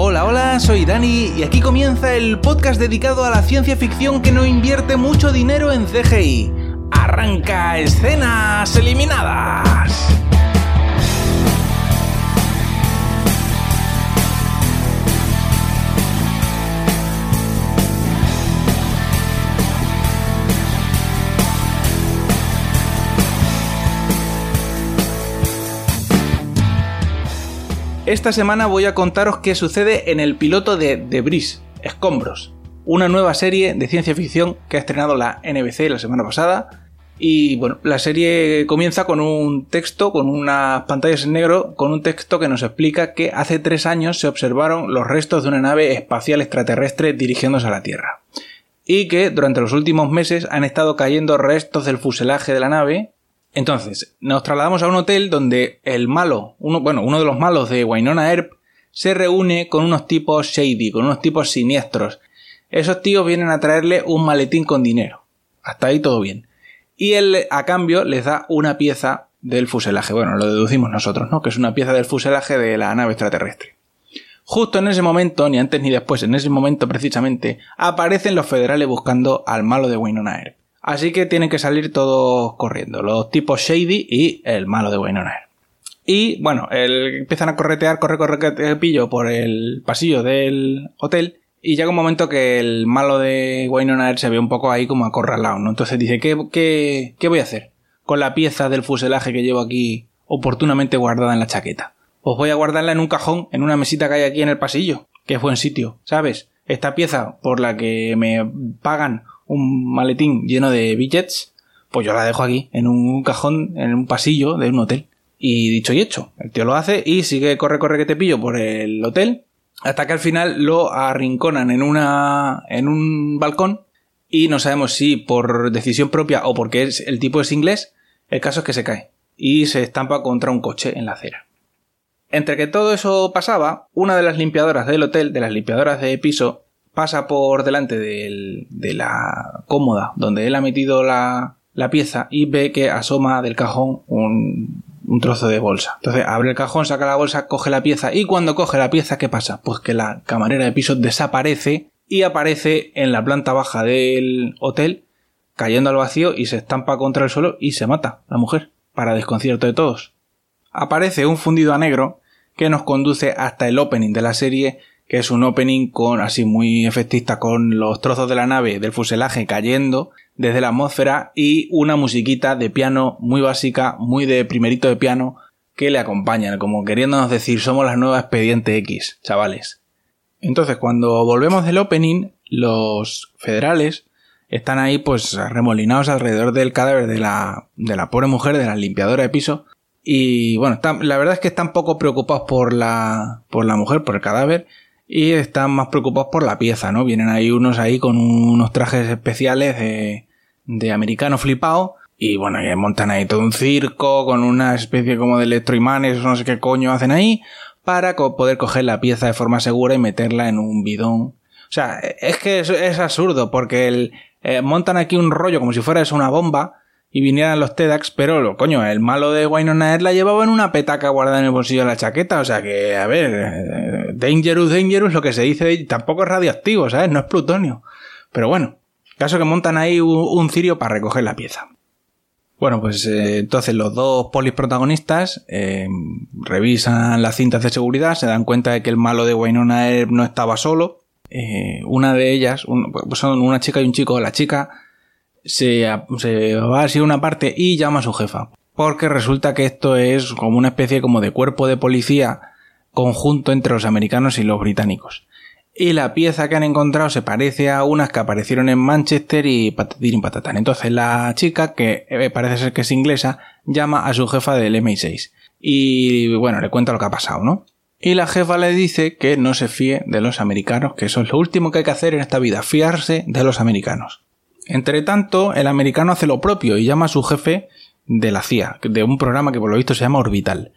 Hola, hola, soy Dani y aquí comienza el podcast dedicado a la ciencia ficción que no invierte mucho dinero en CGI. Arranca escenas eliminadas. Esta semana voy a contaros qué sucede en el piloto de Breeze, Escombros, una nueva serie de ciencia ficción que ha estrenado la NBC la semana pasada. Y bueno, la serie comienza con un texto, con unas pantallas en negro, con un texto que nos explica que hace tres años se observaron los restos de una nave espacial extraterrestre dirigiéndose a la Tierra. Y que durante los últimos meses han estado cayendo restos del fuselaje de la nave entonces, nos trasladamos a un hotel donde el malo, uno, bueno, uno de los malos de Wynonna Earp, se reúne con unos tipos shady, con unos tipos siniestros. Esos tíos vienen a traerle un maletín con dinero. Hasta ahí todo bien. Y él, a cambio, les da una pieza del fuselaje. Bueno, lo deducimos nosotros, ¿no? Que es una pieza del fuselaje de la nave extraterrestre. Justo en ese momento, ni antes ni después, en ese momento precisamente, aparecen los federales buscando al malo de Wynonna Earp. Así que tienen que salir todos corriendo, los tipos Shady y el malo de Wynonna Y bueno, empiezan a corretear, corre, corre, pillo por el pasillo del hotel. Y llega un momento que el malo de Wynonna se ve un poco ahí como acorralado, ¿no? Entonces dice, ¿qué, qué, qué voy a hacer con la pieza del fuselaje que llevo aquí oportunamente guardada en la chaqueta? Pues voy a guardarla en un cajón, en una mesita que hay aquí en el pasillo, que es buen sitio, ¿sabes? Esta pieza por la que me pagan un maletín lleno de billets, pues yo la dejo aquí, en un cajón, en un pasillo de un hotel. Y dicho y hecho, el tío lo hace y sigue corre, corre que te pillo por el hotel, hasta que al final lo arrinconan en una, en un balcón y no sabemos si por decisión propia o porque es, el tipo es inglés, el caso es que se cae y se estampa contra un coche en la acera. Entre que todo eso pasaba, una de las limpiadoras del hotel, de las limpiadoras de piso, pasa por delante de la cómoda donde él ha metido la, pieza y ve que asoma del cajón un, trozo de bolsa. Entonces abre el cajón, saca la bolsa, coge la pieza y cuando coge la pieza, ¿qué pasa? Pues que la camarera de piso desaparece y aparece en la planta baja del hotel cayendo al vacío y se estampa contra el suelo y se mata la mujer, para desconcierto de todos. Aparece un fundido a negro que nos conduce hasta el opening de la serie que es un opening con así muy efectista con los trozos de la nave del fuselaje cayendo desde la atmósfera y una musiquita de piano muy básica, muy de primerito de piano que le acompañan, como queriéndonos decir somos la nueva expediente X, chavales. Entonces, cuando volvemos del opening, los federales están ahí pues remolinados alrededor del cadáver de la, de la pobre mujer, de la limpiadora de piso, y bueno, la verdad es que están poco preocupados por la, por la mujer, por el cadáver, y están más preocupados por la pieza, ¿no? Vienen ahí unos ahí con unos trajes especiales de, de americano flipado y bueno, montan ahí todo un circo con una especie como de electroimanes, no sé qué coño hacen ahí, para poder coger la pieza de forma segura y meterla en un bidón. O sea, es que es, absurdo, porque el, eh, montan aquí un rollo como si fuera eso una bomba, y vinieran los TEDx, pero lo coño, el malo de Wynonna Earp la llevaba en una petaca guardada en el bolsillo de la chaqueta, o sea que, a ver, eh, dangerous, dangerous, lo que se dice, tampoco es radioactivo, ¿sabes? No es plutonio. Pero bueno, caso que montan ahí un, cirio para recoger la pieza. Bueno, pues eh, entonces los dos polis protagonistas eh, revisan las cintas de seguridad, se dan cuenta de que el malo de Wynonna Earp no estaba solo. una de ellas, pues son una chica y un chico, la chica se, va a una parte y llama a su jefa. Porque resulta que esto es como una especie como de cuerpo de policía conjunto entre los americanos y los británicos. Y la pieza que han encontrado se parece a unas que aparecieron en Manchester y patatín patatán. Entonces la chica, que eh, parece ser que es inglesa, llama a su jefa del MI6. Y bueno, le cuenta lo que ha pasado, ¿no? Y la jefa le dice que no se fíe de los americanos, que eso es lo último que hay que hacer en esta vida, fiarse de los americanos. Entre tanto, el americano hace lo propio y llama a su jefe de la CIA, de un programa que por lo visto se llama Orbital.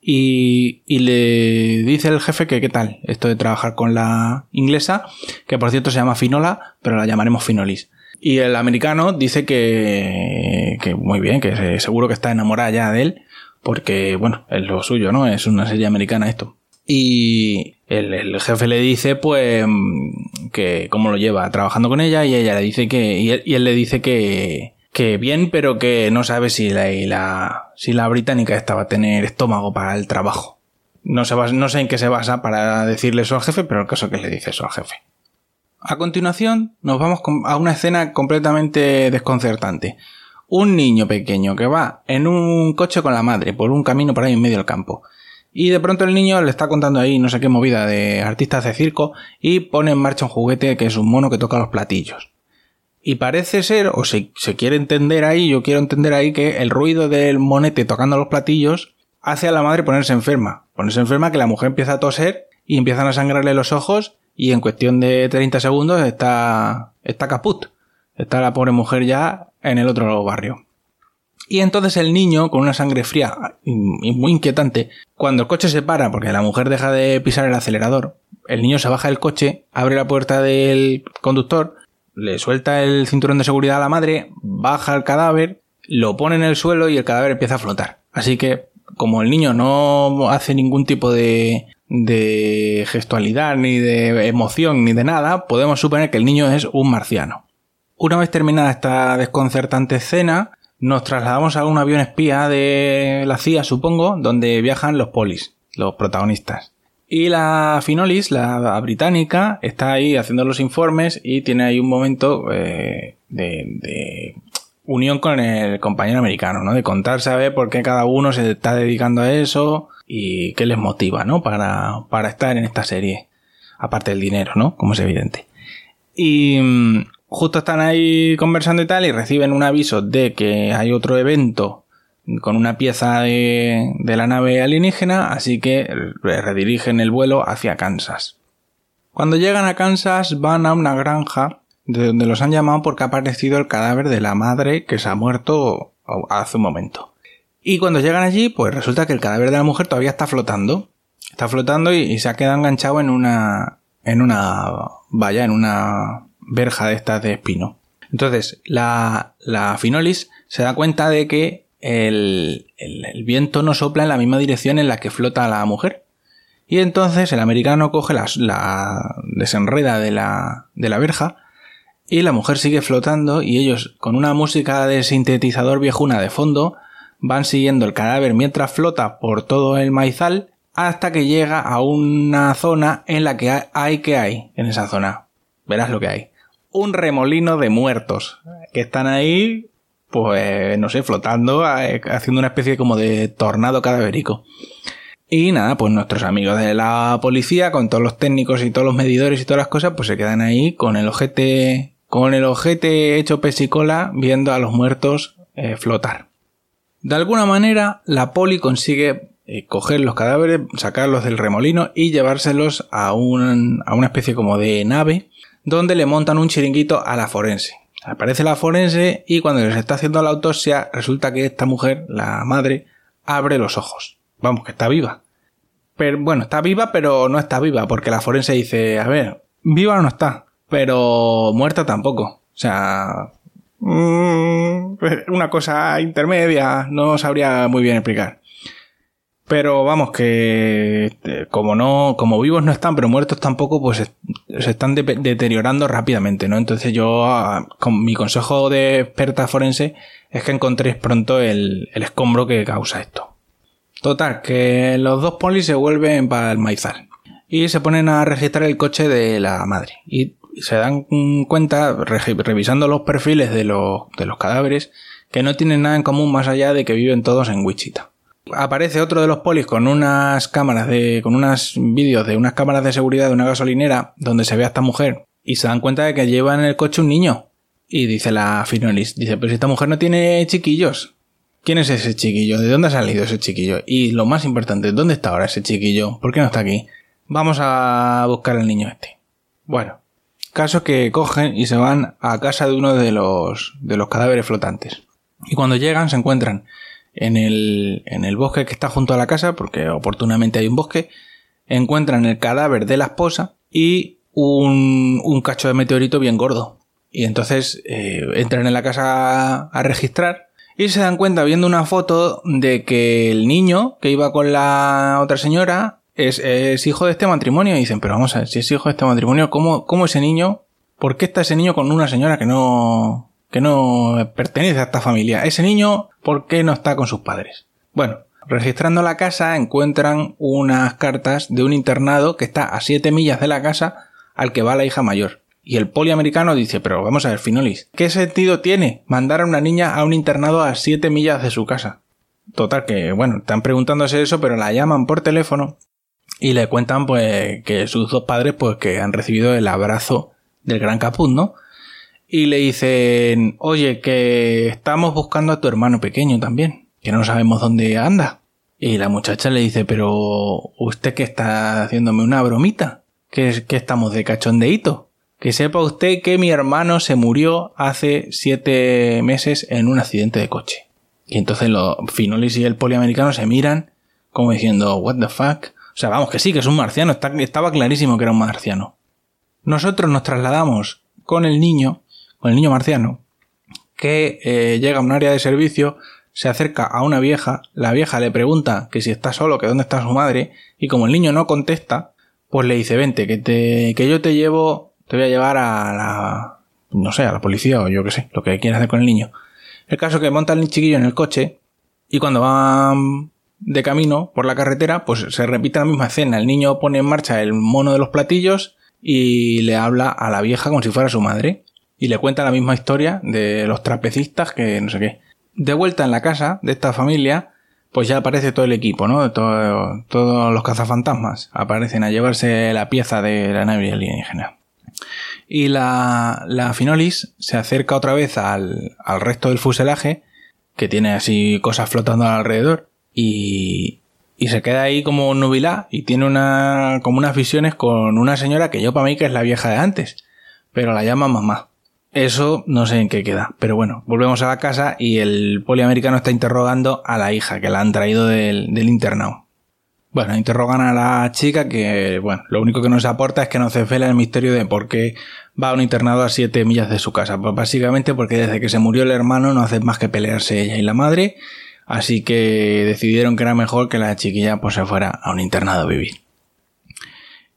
Y, le dice el jefe que qué tal esto de trabajar con la inglesa, que por cierto se llama Finola, pero la llamaremos Finolis. Y el americano dice que, que muy bien, que seguro que está enamorada ya de él, porque bueno, es lo suyo, ¿no? Es una serie americana esto. Y el, jefe le dice, pues, que cómo lo lleva trabajando con ella y ella le dice que, y él, le dice que, que bien, pero que no sabe si la, si la británica estaba a tener estómago para el trabajo. No, se no sé en qué se basa para decirle eso al jefe, pero el caso es que le dice eso al jefe. A continuación, nos vamos a una escena completamente desconcertante. Un niño pequeño que va en un coche con la madre por un camino por ahí en medio del campo y de pronto el niño le está contando ahí no sé qué movida de artistas de circo y pone en marcha un juguete que es un mono que toca los platillos. Y parece ser, o se, se quiere entender ahí, yo quiero entender ahí que el ruido del monete tocando los platillos hace a la madre ponerse enferma. Ponerse enferma que la mujer empieza a toser y empiezan a sangrarle los ojos y en cuestión de 30 segundos está, está caput. Está la pobre mujer ya en el otro barrio. Y entonces el niño, con una sangre fría y muy inquietante, cuando el coche se para porque la mujer deja de pisar el acelerador, el niño se baja del coche, abre la puerta del conductor, le suelta el cinturón de seguridad a la madre, baja el cadáver, lo pone en el suelo y el cadáver empieza a flotar. Así que, como el niño no hace ningún tipo de, de gestualidad, ni de emoción, ni de nada, podemos suponer que el niño es un marciano. Una vez terminada esta desconcertante escena, nos trasladamos a un avión espía de la CIA, supongo, donde viajan los polis, los protagonistas. Y la Finolis, la británica, está ahí haciendo los informes y tiene ahí un momento eh, de, unión con el compañero americano, ¿no? De contar, saber por qué cada uno se está dedicando a eso y qué les motiva, ¿no? Para, para estar en esta serie. Aparte del dinero, ¿no? Como es evidente. Y mm, justo están ahí conversando y tal y reciben un aviso de que hay otro evento con una pieza de, la nave alienígena, así que redirigen el vuelo hacia Kansas. Cuando llegan a Kansas van a una granja de donde los han llamado porque ha aparecido el cadáver de la madre que se ha muerto hace un momento. Y cuando llegan allí, pues resulta que el cadáver de la mujer todavía está flotando. Está flotando y, y se ha quedado enganchado en una, en una valla, en una verja de estas de espino. Entonces, la, la Finolis se da cuenta de que el, el, viento no sopla en la misma dirección en la que flota la mujer. Y entonces el americano coge la, la desenreda de la, de la verja y la mujer sigue flotando y ellos con una música de sintetizador viejuna de fondo van siguiendo el cadáver mientras flota por todo el maizal hasta que llega a una zona en la que hay que hay en esa zona. Verás lo que hay un remolino de muertos que están ahí, pues, no sé, flotando, haciendo una especie como de tornado cadavérico. Y nada, pues nuestros amigos de la policía, con todos los técnicos y todos los medidores y todas las cosas, pues se quedan ahí con el ojete, con el ojete hecho pesicola, viendo a los muertos eh, flotar. De alguna manera, la poli consigue eh, coger los cadáveres, sacarlos del remolino y llevárselos a, un, a una especie como de nave donde le montan un chiringuito a la forense. Aparece la forense y cuando les está haciendo la autopsia resulta que esta mujer, la madre, abre los ojos. Vamos, que está viva. Pero bueno, está viva pero no está viva porque la forense dice, a ver, viva no está, pero muerta tampoco. O sea, mm, una cosa intermedia, no sabría muy bien explicar. Pero vamos, que este, como no, como vivos no están, pero muertos tampoco, pues se están deteriorando rápidamente, ¿no? Entonces yo, ah, con mi consejo de experta forense es que encontréis pronto el, escombro que causa esto. Total, que los dos polis se vuelven para el maizal y se ponen a registrar el coche de la madre. Y se dan cuenta, revisando los perfiles de los cadáveres, que no tienen nada en común más allá de que viven todos en Wichita aparece otro de los polis con unas cámaras de, con unos vídeos de unas cámaras de seguridad de una gasolinera donde se ve a esta mujer y se dan cuenta de que lleva en el coche un niño. Y dice la Finolis, dice, pero si esta mujer no tiene chiquillos. ¿Quién es ese chiquillo? ¿De dónde ha salido ese chiquillo? Y lo más importante, ¿dónde está ahora ese chiquillo? ¿Por qué no está aquí? Vamos a buscar al niño este. Bueno, caso que cogen y se van a casa de uno de los, de los cadáveres flotantes. Y cuando llegan se encuentran en el, en el bosque que está junto a la casa, porque oportunamente hay un bosque, encuentran el cadáver de la esposa y un, un cacho de meteorito bien gordo. Y entonces eh, entran en la casa a, registrar y se dan cuenta viendo una foto de que el niño que iba con la otra señora es, hijo de este matrimonio. Y dicen, pero vamos a ver, si es hijo de este matrimonio, ¿cómo, cómo ese niño, por qué está ese niño con una señora que no, que no pertenece a esta familia? Ese niño, ¿por qué no está con sus padres? Bueno, registrando la casa encuentran unas cartas de un internado que está a 7 millas de la casa al que va la hija mayor. Y el poliamericano dice, pero vamos a ver, Finolis, ¿qué sentido tiene mandar a una niña a un internado a 7 millas de su casa? Total, que bueno, están preguntándose eso, pero la llaman por teléfono y le cuentan pues que sus dos padres pues que han recibido el abrazo del gran caput, ¿no? Y le dicen, oye, que estamos buscando a tu hermano pequeño también, que no sabemos dónde anda. Y la muchacha le dice, pero usted que está haciéndome una bromita, que, que estamos de cachondeíto. Que sepa usted que mi hermano se murió hace siete meses en un accidente de coche. Y entonces los Finolis y el poliamericano se miran como diciendo, what the fuck. O sea, vamos, que sí, que es un marciano, estaba clarísimo que era un marciano. Nosotros nos trasladamos con el niño, con el niño marciano, que eh, llega a un área de servicio, se acerca a una vieja, la vieja le pregunta que si está solo, que dónde está su madre, y como el niño no contesta, pues le dice, vente, que, te, que yo te llevo, te voy a llevar a la, no sé, a la policía o yo qué sé, lo que quieras hacer con el niño. El caso es que monta el chiquillo en el coche y cuando van de camino por la carretera, pues se repite la misma escena. El niño pone en marcha el mono de los platillos y le habla a la vieja como si fuera su madre. Y le cuenta la misma historia de los trapecistas que no sé qué. De vuelta en la casa de esta familia, pues ya aparece todo el equipo, ¿no? todos los cazafantasmas aparecen a llevarse la pieza de la nave alienígena. Y la, la Finolis se acerca otra vez al, al resto del fuselaje, que tiene así cosas flotando alrededor, y, y se queda ahí como nubilá y tiene una, como unas visiones con una señora que yo para mí que es la vieja de antes, pero la llama mamá. Eso no sé en qué queda. Pero bueno, volvemos a la casa y el poliamericano está interrogando a la hija que la han traído del, del internado. Bueno, interrogan a la chica que, bueno, lo único que nos aporta es que nos desvela el misterio de por qué va a un internado a 7 millas de su casa. Pues básicamente porque desde que se murió el hermano no hace más que pelearse ella y la madre, así que decidieron que era mejor que la chiquilla pues se fuera a un internado a vivir.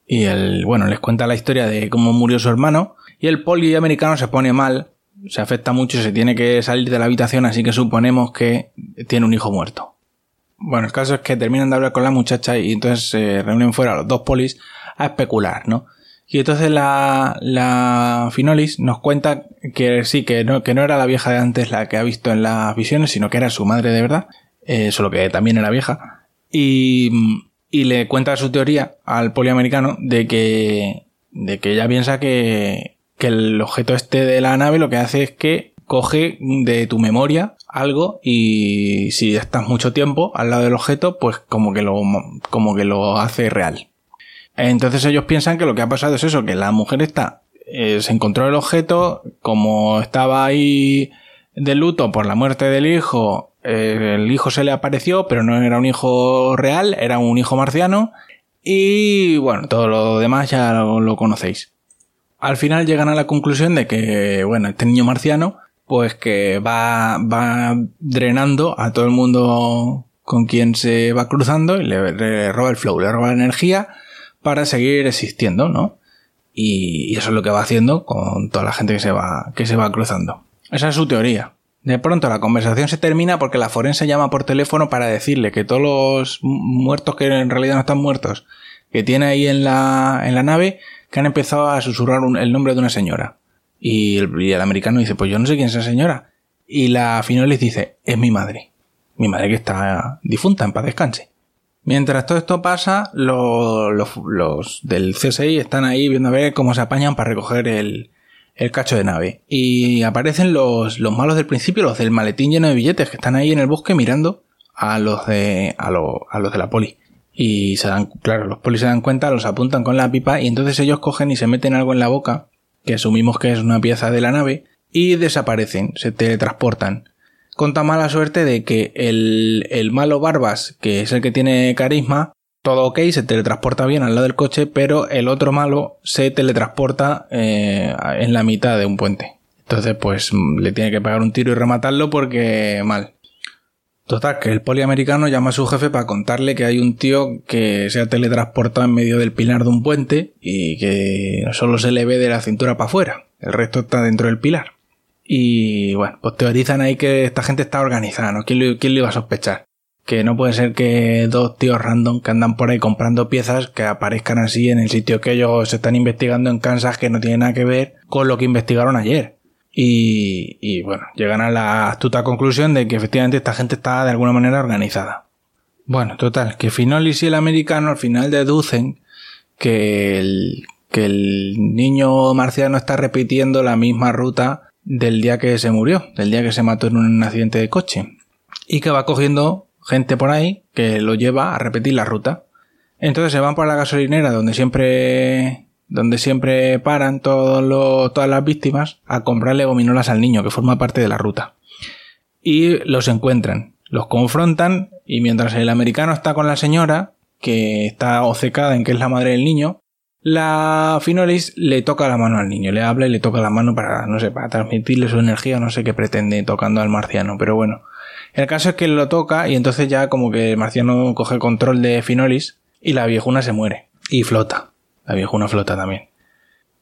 Y el, bueno, les cuenta la historia de cómo murió su hermano, y el poli americano se pone mal, se afecta mucho, se tiene que salir de la habitación, así que suponemos que tiene un hijo muerto. Bueno, el caso es que terminan de hablar con la muchacha y entonces se reúnen fuera los dos polis a especular, ¿no? Y entonces la, la Finolis nos cuenta que sí, que no, que no era la vieja de antes la que ha visto en las visiones, sino que era su madre de verdad, eh, solo que también era vieja. Y, y le cuenta su teoría al poliamericano de que, de que ella piensa que, que el objeto este de la nave lo que hace es que coge de tu memoria algo y si estás mucho tiempo al lado del objeto, pues como que lo, como que lo hace real. Entonces ellos piensan que lo que ha pasado es eso, que la mujer está, eh, se encontró el objeto, como estaba ahí de luto por la muerte del hijo, eh, el hijo se le apareció, pero no era un hijo real, era un hijo marciano, y bueno, todo lo demás ya lo conocéis. Al final llegan a la conclusión de que, bueno, este niño marciano pues que va, va drenando a todo el mundo con quien se va cruzando y le, roba el flow, le roba la energía para seguir existiendo, ¿no? Y, eso es lo que va haciendo con toda la gente que se va, que se va cruzando. Esa es su teoría. De pronto la conversación se termina porque la forense llama por teléfono para decirle que todos los muertos que en realidad no están muertos, que tiene ahí en la, en la nave, que han empezado a susurrar el nombre de una señora. Y el, americano dice, pues yo no sé quién es esa señora. Y la les dice, es mi madre. Mi madre que está difunta, en paz descanse. Mientras todo esto pasa, los, los, del CSI están ahí viendo a ver cómo se apañan para recoger el, el cacho de nave. Y aparecen los, los malos del principio, los del maletín lleno de billetes, que están ahí en el bosque mirando a los de, a, a los de la poli. Y se dan, claro, los polis se dan cuenta, los apuntan con la pipa y entonces ellos cogen y se meten algo en la boca que asumimos que es una pieza de la nave, y desaparecen, se teletransportan. Con tan mala suerte de que el, el malo Barbas, que es el que tiene carisma, todo ok, se teletransporta bien al lado del coche, pero el otro malo se teletransporta eh, en la mitad de un puente. Entonces, pues le tiene que pegar un tiro y rematarlo porque mal. Total, que el poliamericano llama a su jefe para contarle que hay un tío que se ha teletransportado en medio del pilar de un puente y que solo se le ve de la cintura para afuera. El resto está dentro del pilar. Y bueno, pues teorizan ahí que esta gente está organizada, ¿no? ¿Quién lo, iba a sospechar? Que no puede ser que dos tíos random que andan por ahí comprando piezas que aparezcan así en el sitio que ellos están investigando en Kansas que no tiene nada que ver con lo que investigaron ayer. Y, bueno, llegan a la astuta conclusión de que efectivamente esta gente está de alguna manera organizada. Bueno, total, que Finolis y el americano al final deducen que el, que el niño marciano está repitiendo la misma ruta del día que se murió, del día que se mató en un accidente de coche. Y que va cogiendo gente por ahí que lo lleva a repetir la ruta. Entonces se van por la gasolinera donde siempre donde siempre paran todos todas las víctimas a comprarle gominolas al niño, que forma parte de la ruta. Y los encuentran, los confrontan y mientras el americano está con la señora, que está obcecada en que es la madre del niño, la Finolis le toca la mano al niño, le habla y le toca la mano para, no sé, para transmitirle su energía, no sé qué pretende tocando al marciano, pero bueno. El caso es que lo toca y entonces ya como que el marciano coge control de Finolis y la viejuna se muere y flota. La viejuna flota también.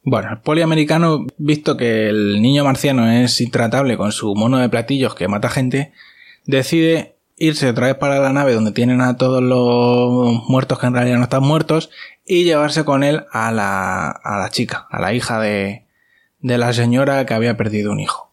Bueno, el poliamericano, visto que el niño marciano es intratable con su mono de platillos que mata gente, decide irse otra vez para la nave donde tienen a todos los muertos que en realidad no están muertos y llevarse con él a la, a la chica, a la hija de, de la señora que había perdido un hijo.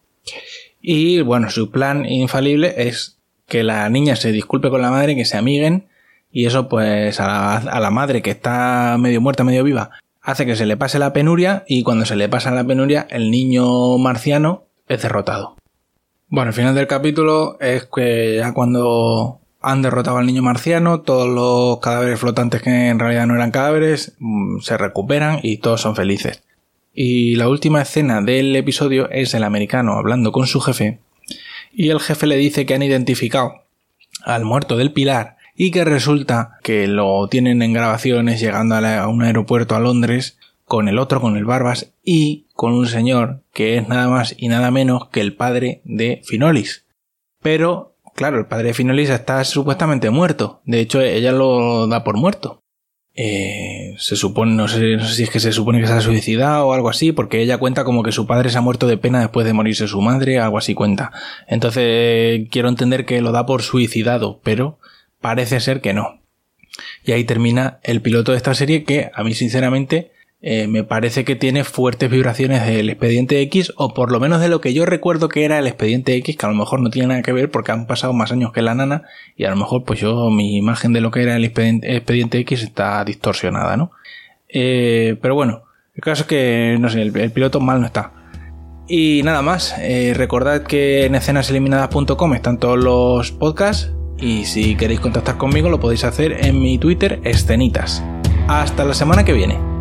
Y bueno, su plan infalible es que la niña se disculpe con la madre, que se amiguen y eso pues a la, madre que está medio muerta, medio viva, hace que se le pase la penuria y cuando se le pasa la penuria el niño marciano es derrotado. Bueno, el final del capítulo es que ya cuando han derrotado al niño marciano, todos los cadáveres flotantes que en realidad no eran cadáveres mm, se recuperan y todos son felices. Y la última escena del episodio es el americano hablando con su jefe y el jefe le dice que han identificado al muerto del pilar y que resulta que lo tienen en grabaciones llegando a, un aeropuerto a Londres con el otro, con el Barbas y con un señor que es nada más y nada menos que el padre de Finolis. Pero, claro, el padre de Finolis está supuestamente muerto. De hecho, ella lo da por muerto. Eh, se supone, no sé, no sé si es que se supone que se ha suicidado o algo así, porque ella cuenta como que su padre se ha muerto de pena después de morirse su madre, algo así cuenta. Entonces, quiero entender que lo da por suicidado, pero Parece ser que no. Y ahí termina el piloto de esta serie que a mí sinceramente eh, me parece que tiene fuertes vibraciones del expediente X o por lo menos de lo que yo recuerdo que era el expediente X que a lo mejor no tiene nada que ver porque han pasado más años que la nana y a lo mejor pues yo mi imagen de lo que era el expediente, X está distorsionada, ¿no? Eh, pero bueno, el caso es que no sé, el, piloto mal no está. Y nada más, eh, recordad que en escenaseliminadas.com están todos los podcasts y si queréis contactar conmigo lo podéis hacer en mi Twitter escenitas. Hasta la semana que viene.